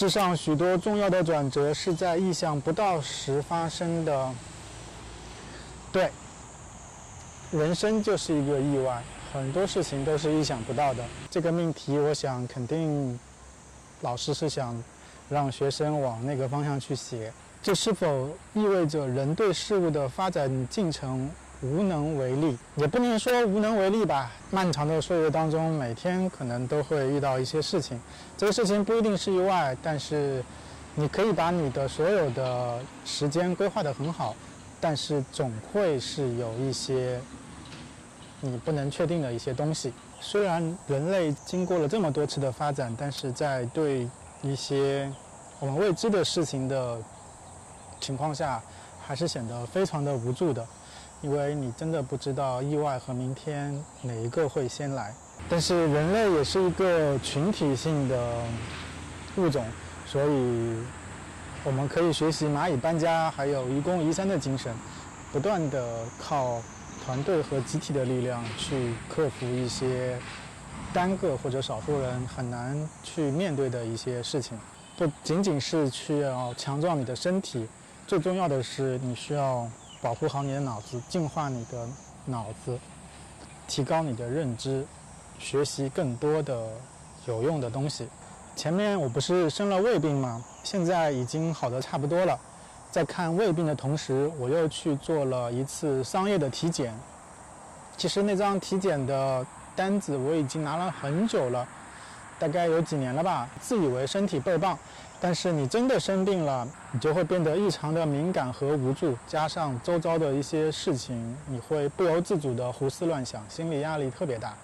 世上许多重要的转折是在意想不到时发生的。对，人生就是一个意外，很多事情都是意想不到的。这个命题，我想肯定老师是想让学生往那个方向去写。这是否意味着人对事物的发展进程无能为力？也不能说无能为力吧。漫长的岁月当中，每天可能都会遇到一些事情，这个事情不一定是意外，但是你可以把你的所有的时间规划得很好。但是总会是有一些你不能确定的一些东西。虽然人类经过了这么多次的发展，但是在对一些我们未知的事情的情况下，还是显得非常的无助的，因为你真的不知道意外和明天哪一个会先来。但是人类也是一个群体性的物种，所以。我们可以学习蚂蚁搬家，还有愚公移山的精神，不断的靠团队和集体的力量去克服一些单个或者少数人很难去面对的一些事情。不仅仅是需要强壮你的身体，最重要的是你需要保护好你的脑子，净化你的脑子，提高你的认知，学习更多的有用的东西。前面我不是生了胃病吗？现在已经好的差不多了。在看胃病的同时，我又去做了一次商业的体检。其实那张体检的单子我已经拿了很久了，大概有几年了吧。自以为身体倍儿棒，但是你真的生病了，你就会变得异常的敏感和无助，加上周遭的一些事情，你会不由自主的胡思乱想，心理压力特别大。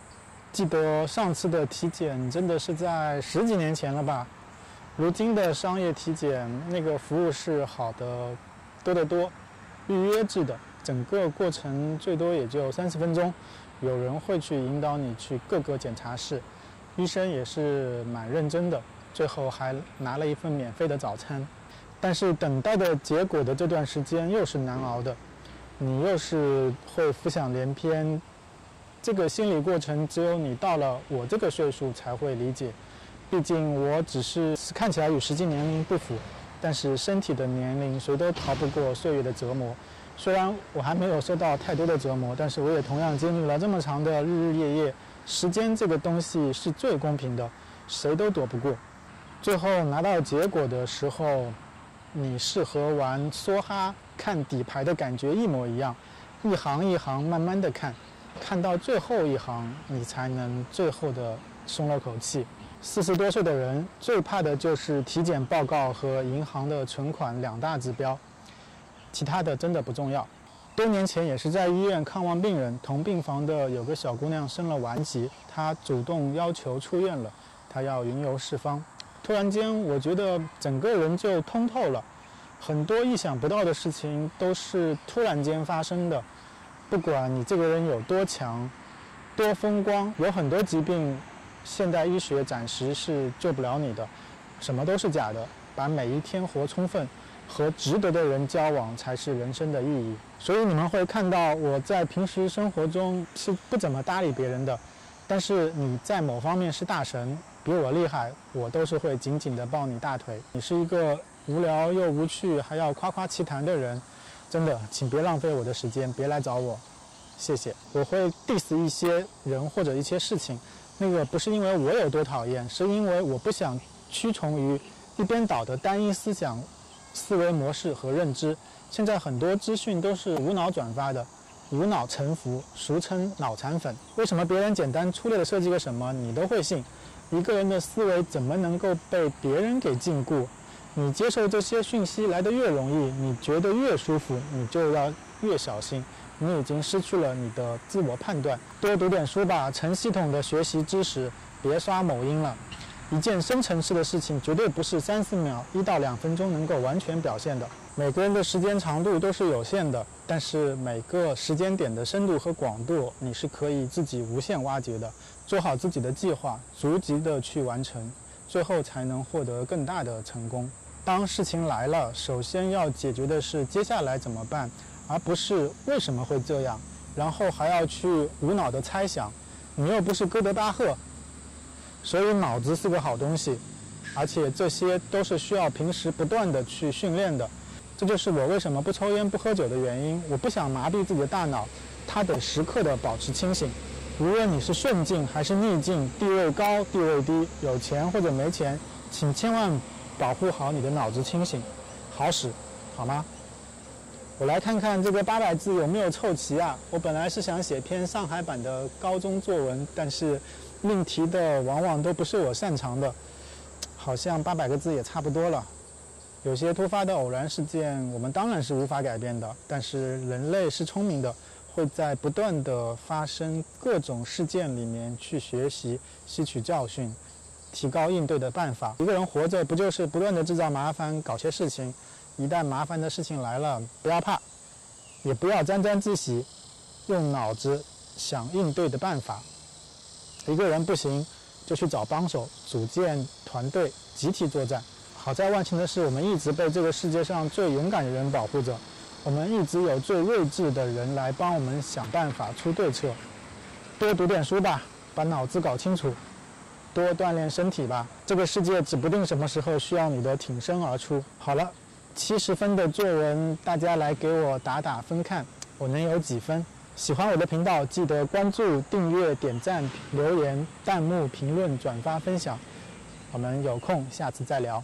记得上次的体检真的是在十几年前了吧？如今的商业体检那个服务是好的多得多，预约制的，整个过程最多也就三十分钟，有人会去引导你去各个检查室，医生也是蛮认真的，最后还拿了一份免费的早餐。但是等待的结果的这段时间又是难熬的，你又是会浮想联翩。这个心理过程只有你到了我这个岁数才会理解，毕竟我只是看起来与实际年龄不符，但是身体的年龄谁都逃不过岁月的折磨。虽然我还没有受到太多的折磨，但是我也同样经历了这么长的日日夜夜。时间这个东西是最公平的，谁都躲不过。最后拿到结果的时候，你是和玩梭哈看底牌的感觉一模一样，一行一行慢慢的看。看到最后一行，你才能最后的松了口气。四十多岁的人最怕的就是体检报告和银行的存款两大指标，其他的真的不重要。多年前也是在医院看望病人，同病房的有个小姑娘生了顽疾，她主动要求出院了，她要云游四方。突然间，我觉得整个人就通透了，很多意想不到的事情都是突然间发生的。不管你这个人有多强、多风光，有很多疾病，现代医学暂时是救不了你的。什么都是假的，把每一天活充分，和值得的人交往才是人生的意义。所以你们会看到我在平时生活中是不怎么搭理别人的，但是你在某方面是大神，比我厉害，我都是会紧紧地抱你大腿。你是一个无聊又无趣，还要夸夸其谈的人。真的，请别浪费我的时间，别来找我，谢谢。我会 diss 一些人或者一些事情，那个不是因为我有多讨厌，是因为我不想屈从于一边倒的单一思想、思维模式和认知。现在很多资讯都是无脑转发的，无脑臣服，俗称脑残粉。为什么别人简单粗略的设计个什么，你都会信？一个人的思维怎么能够被别人给禁锢？你接受这些讯息来的越容易，你觉得越舒服，你就要越小心。你已经失去了你的自我判断。多读点书吧，成系统的学习知识，别刷某音了。一件深层次的事情，绝对不是三四秒、一到两分钟能够完全表现的。每个人的时间长度都是有限的，但是每个时间点的深度和广度，你是可以自己无限挖掘的。做好自己的计划，逐级的去完成，最后才能获得更大的成功。当事情来了，首先要解决的是接下来怎么办，而不是为什么会这样，然后还要去无脑的猜想。你又不是哥德巴赫，所以脑子是个好东西。而且这些都是需要平时不断的去训练的。这就是我为什么不抽烟不喝酒的原因。我不想麻痹自己的大脑，它得时刻的保持清醒。无论你是顺境还是逆境，地位高地位低，有钱或者没钱，请千万保护好你的脑子清醒，好使，好吗？我来看看这个八百字有没有凑齐啊？我本来是想写篇上海版的高中作文，但是命题的往往都不是我擅长的，好像八百个字也差不多了。有些突发的偶然事件，我们当然是无法改变的，但是人类是聪明的。会在不断的发生各种事件里面去学习、吸取教训，提高应对的办法。一个人活着不就是不断的制造麻烦、搞些事情？一旦麻烦的事情来了，不要怕，也不要沾沾自喜，用脑子想应对的办法。一个人不行，就去找帮手，组建团队，集体作战。好在万幸的是，我们一直被这个世界上最勇敢的人保护着。我们一直有最睿智的人来帮我们想办法出对策，多读点书吧，把脑子搞清楚；多锻炼身体吧，这个世界指不定什么时候需要你的挺身而出。好了，七十分的作文，大家来给我打打分看，我能有几分？喜欢我的频道，记得关注、订阅、点赞、留言、弹幕、评论、转发、分享。我们有空下次再聊。